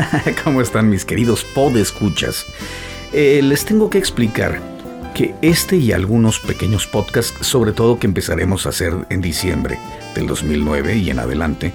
¿Cómo están mis queridos podescuchas? Eh, les tengo que explicar que este y algunos pequeños podcasts, sobre todo que empezaremos a hacer en diciembre del 2009 y en adelante,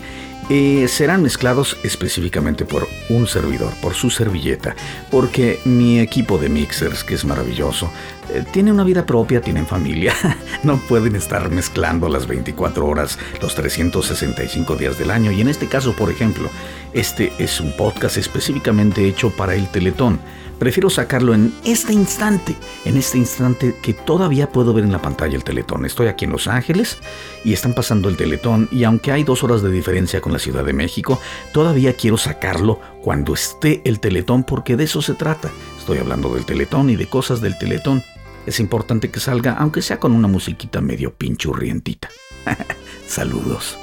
eh, serán mezclados específicamente por un servidor, por su servilleta, porque mi equipo de mixers, que es maravilloso, eh, tiene una vida propia, tienen familia, no pueden estar mezclando las 24 horas, los 365 días del año, y en este caso, por ejemplo, este es un podcast específicamente hecho para el Teletón Prefiero sacarlo en este instante, en este instante que todavía puedo ver en la pantalla el teletón. Estoy aquí en Los Ángeles y están pasando el teletón y aunque hay dos horas de diferencia con la Ciudad de México, todavía quiero sacarlo cuando esté el teletón porque de eso se trata. Estoy hablando del teletón y de cosas del teletón. Es importante que salga, aunque sea con una musiquita medio pinchurrientita. Saludos.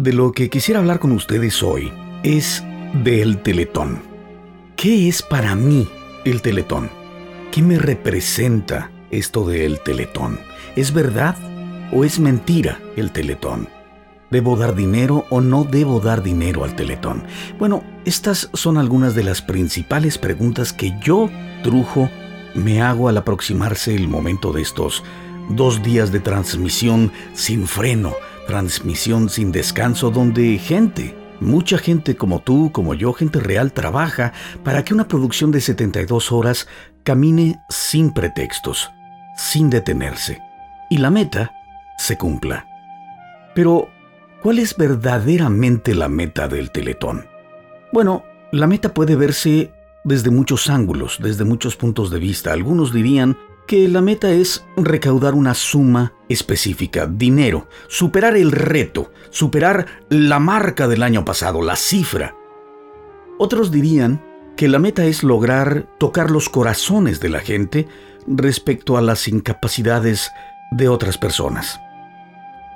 De lo que quisiera hablar con ustedes hoy es del Teletón. ¿Qué es para mí el Teletón? ¿Qué me representa esto del Teletón? ¿Es verdad o es mentira el Teletón? ¿Debo dar dinero o no debo dar dinero al Teletón? Bueno, estas son algunas de las principales preguntas que yo, Trujo, me hago al aproximarse el momento de estos dos días de transmisión sin freno transmisión sin descanso donde gente, mucha gente como tú, como yo, gente real, trabaja para que una producción de 72 horas camine sin pretextos, sin detenerse, y la meta se cumpla. Pero, ¿cuál es verdaderamente la meta del Teletón? Bueno, la meta puede verse desde muchos ángulos, desde muchos puntos de vista. Algunos dirían que la meta es recaudar una suma específica, dinero, superar el reto, superar la marca del año pasado, la cifra. Otros dirían que la meta es lograr tocar los corazones de la gente respecto a las incapacidades de otras personas.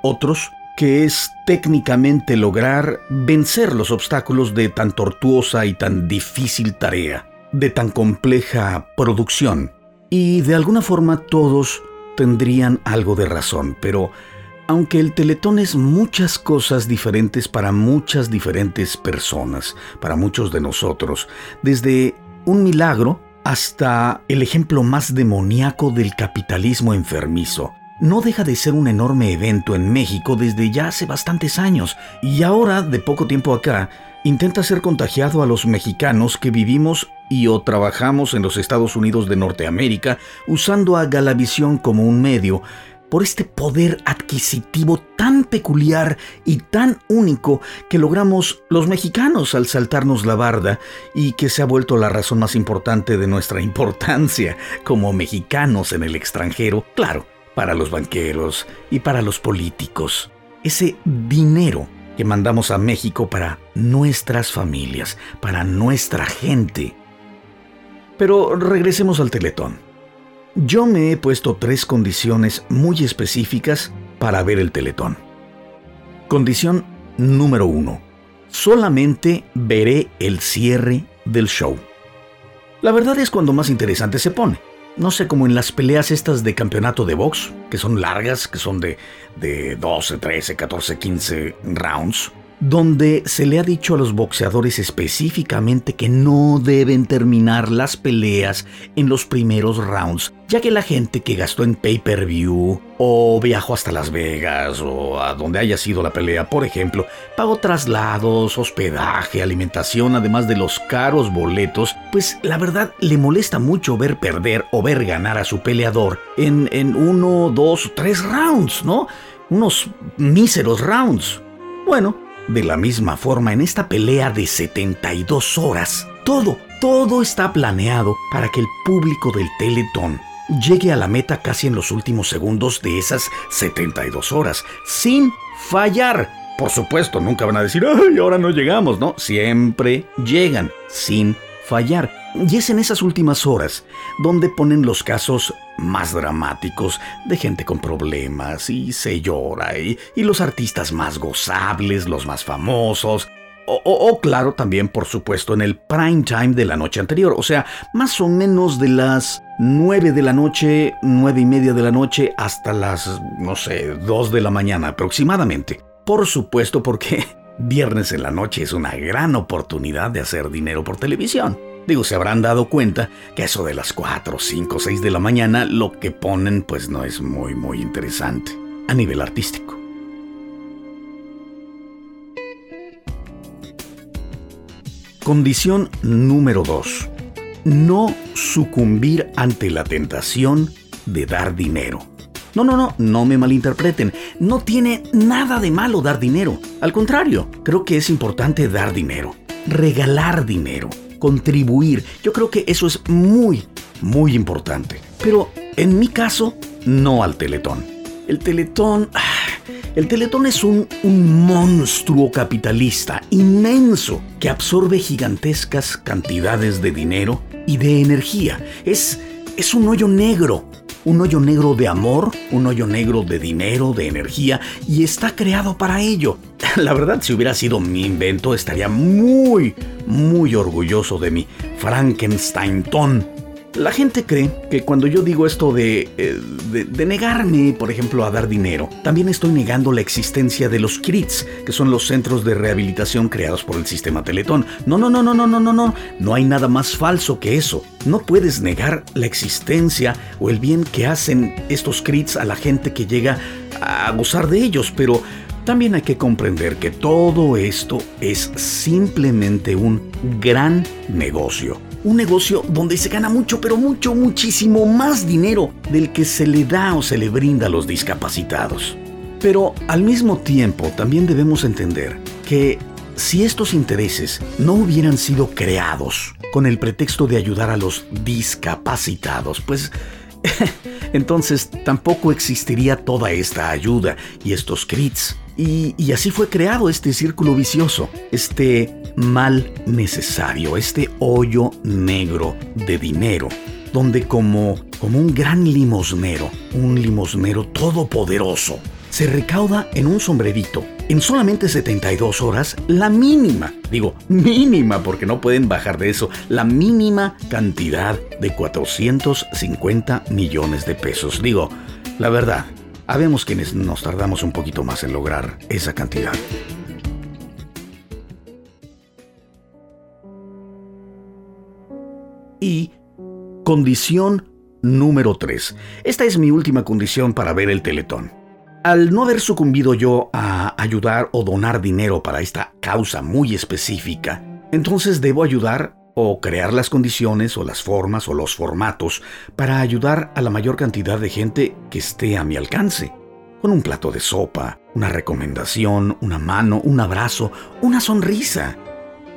Otros que es técnicamente lograr vencer los obstáculos de tan tortuosa y tan difícil tarea, de tan compleja producción, y de alguna forma todos tendrían algo de razón, pero aunque el teletón es muchas cosas diferentes para muchas diferentes personas, para muchos de nosotros, desde un milagro hasta el ejemplo más demoníaco del capitalismo enfermizo, no deja de ser un enorme evento en México desde ya hace bastantes años y ahora, de poco tiempo acá, intenta ser contagiado a los mexicanos que vivimos y o trabajamos en los Estados Unidos de Norteamérica usando a Galavisión como un medio por este poder adquisitivo tan peculiar y tan único que logramos los mexicanos al saltarnos la barda y que se ha vuelto la razón más importante de nuestra importancia como mexicanos en el extranjero, claro, para los banqueros y para los políticos. Ese dinero que mandamos a México para nuestras familias, para nuestra gente. Pero regresemos al Teletón. Yo me he puesto tres condiciones muy específicas para ver el Teletón. Condición número uno. Solamente veré el cierre del show. La verdad es cuando más interesante se pone no sé, como en las peleas estas de campeonato de box, que son largas, que son de, de 12, 13, 14, 15 rounds donde se le ha dicho a los boxeadores específicamente que no deben terminar las peleas en los primeros rounds, ya que la gente que gastó en pay-per-view o viajó hasta Las Vegas o a donde haya sido la pelea, por ejemplo, pagó traslados, hospedaje, alimentación, además de los caros boletos, pues la verdad le molesta mucho ver perder o ver ganar a su peleador en, en uno, dos, tres rounds, ¿no? Unos míseros rounds. Bueno, de la misma forma, en esta pelea de 72 horas, todo, todo está planeado para que el público del Teletón llegue a la meta casi en los últimos segundos de esas 72 horas, sin fallar. Por supuesto, nunca van a decir, ay, ahora no llegamos, ¿no? Siempre llegan, sin fallar. Y es en esas últimas horas donde ponen los casos más dramáticos de gente con problemas y se llora y, y, los artistas más gozables, los más famosos, O, claro, también por supuesto en el prime time de la noche anterior, o sea, más o menos de las 9 de la noche, 9 y media de la noche hasta las, no sé, 2 de la mañana aproximadamente. Por supuesto porque viernes en la noche es una gran oportunidad de hacer dinero por televisión. Digo, se habrán dado cuenta que eso de las 4, 5, 6 de la mañana lo que ponen pues no es muy muy interesante a nivel artístico. Condición número 2. No sucumbir ante la tentación de dar dinero. No, no, no, no me malinterpreten. No tiene nada de malo dar dinero. Al contrario, creo que es importante dar dinero, regalar dinero contribuir. Yo creo que eso es muy, muy importante. Pero en mi caso, no al teletón. El teletón... Ah, el teletón es un, un monstruo capitalista inmenso que absorbe gigantescas cantidades de dinero y de energía. Es, es un hoyo negro un hoyo negro de amor, un hoyo negro de dinero, de energía, y está creado para ello. La verdad, si hubiera sido mi invento, estaría muy, muy orgulloso de mi Frankenstein-ton. La gente cree que cuando yo digo esto eh, de, de, negarme, por ejemplo, a dar dinero, también estoy negando la existencia de los CRITs, que son los centros de rehabilitación creados por el sistema Teletón. No, no, no, no, no, no, no, no. No hay nada más falso que eso. No puedes negar la existencia o el bien que hacen estos CRITs a la gente que llega a gozar de ellos, pero también hay que comprender que todo esto es simplemente un gran negocio un negocio donde se gana mucho, pero mucho, muchísimo más dinero del que se le da o se le brinda a los discapacitados. Pero al mismo tiempo también debemos entender que si estos intereses no hubieran sido creados con el pretexto de ayudar a los discapacitados, pues entonces tampoco existiría toda esta ayuda y estos crits. Y, así fue creado este círculo vicioso, este mal necesario, este hoyo negro de dinero, donde como, como un gran limosnero, un limosnero todopoderoso, se recauda en un sombrerito, en solamente 72 horas, la mínima, digo mínima porque no pueden bajar de eso, la mínima cantidad de 450 millones de pesos. Digo, la verdad, habemos quienes nos tardamos un poquito más en lograr esa cantidad. Y condición número 3. Esta es mi última condición para ver el teletón. Al no haber sucumbido yo a ayudar o donar dinero para esta causa muy específica, entonces debo ayudar o crear las condiciones o las formas o los formatos para ayudar a la mayor cantidad de gente que esté a mi alcance. Con un plato de sopa, una recomendación, una mano, un abrazo, una sonrisa.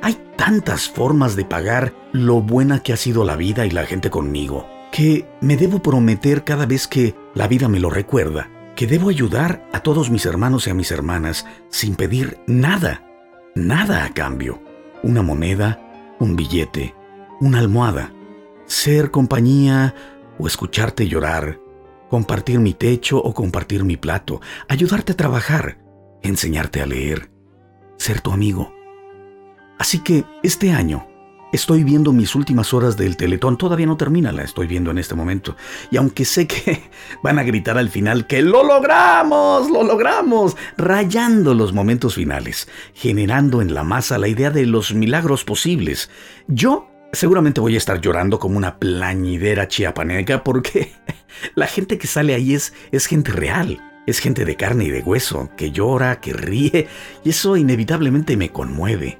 Hay tantas formas de pagar lo buena que ha sido la vida y la gente conmigo, que me debo prometer cada vez que la vida me lo recuerda, que debo ayudar a todos mis hermanos y a mis hermanas sin pedir nada, nada a cambio. Una moneda, un billete, una almohada, ser compañía o escucharte llorar, compartir mi techo o compartir mi plato, ayudarte a trabajar, enseñarte a leer, ser tu amigo. Así que este año estoy viendo mis últimas horas del Teletón. Todavía no termina, la estoy viendo en este momento. Y aunque sé que van a gritar al final que lo logramos, lo logramos, rayando los momentos finales, generando en la masa la idea de los milagros posibles, yo seguramente voy a estar llorando como una plañidera chiapaneca porque la gente que sale ahí es, es gente real. Es gente de carne y de hueso, que llora, que ríe, y eso inevitablemente me conmueve.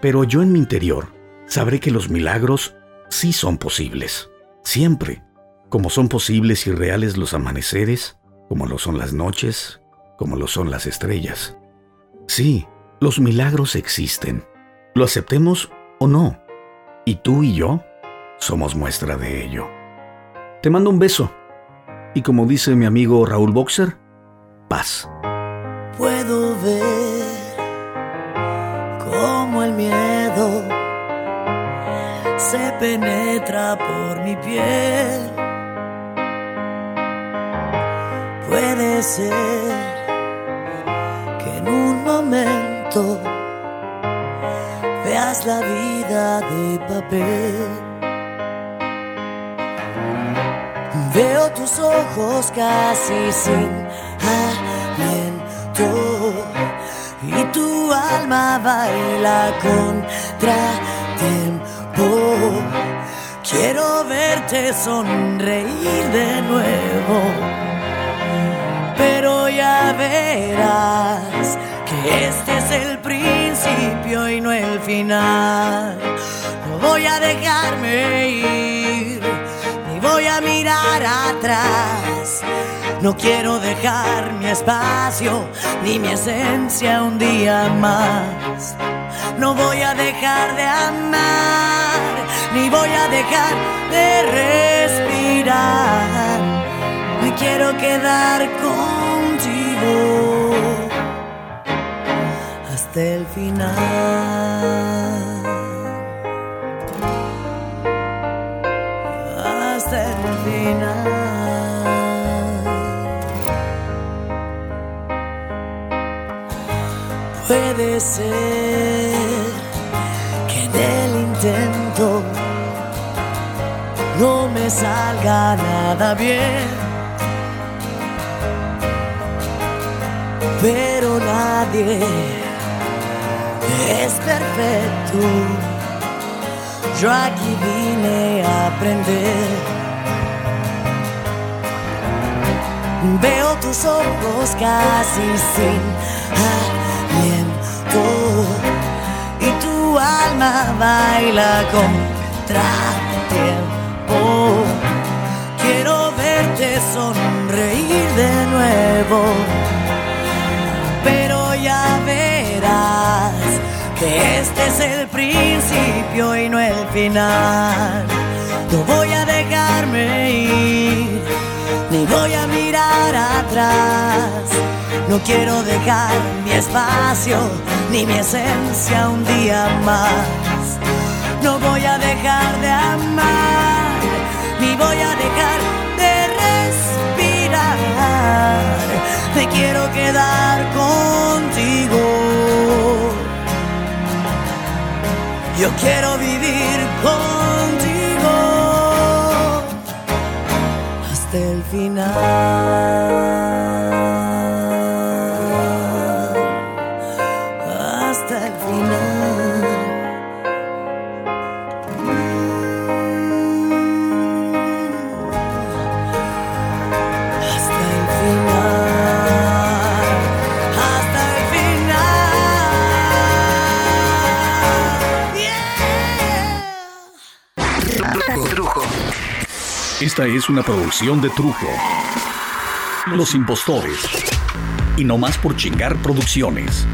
Pero yo en mi interior sabré que los milagros sí son posibles, siempre, como son posibles y reales los amaneceres, como lo son las noches, como lo son las estrellas. Sí, los milagros existen, lo aceptemos o no, y tú y yo somos muestra de ello. Te mando un beso, y como dice mi amigo Raúl Boxer, paz. Puedo se penetra por mi piel. Puede ser que en un momento más la vida de papel. Veo tus ojos casi sin aliento y tu alma baila contra tiempo. Quiero verte sonreír de nuevo, pero ya verás que este es el principio y no el final. No voy a dejarme ir, ni voy a mirar atrás. No quiero dejar mi espacio ni mi esencia un día más. No voy a dejar de amar, ni voy a dejar de respirar. Me quiero quedar contigo hasta el final. Puede ser que en el intento no me salga nada bien. Pero nadie es perfecto. Yo aquí vine a aprender. Veo tus ojos casi sin alma baila contra tiempo. Quiero verte sonreír de nuevo, pero ya verás que este es el principio y no el final. No voy a dejarme ir, ni voy a mirar atrás. No quiero dejar mi espacio ni mi esencia un día más. No voy a dejar de amar, ni voy a dejar de respirar. Me quiero quedar contigo. Yo quiero vivir contigo hasta el final. Esta es una producción de Trujo. Los impostores. Y no más por chingar producciones.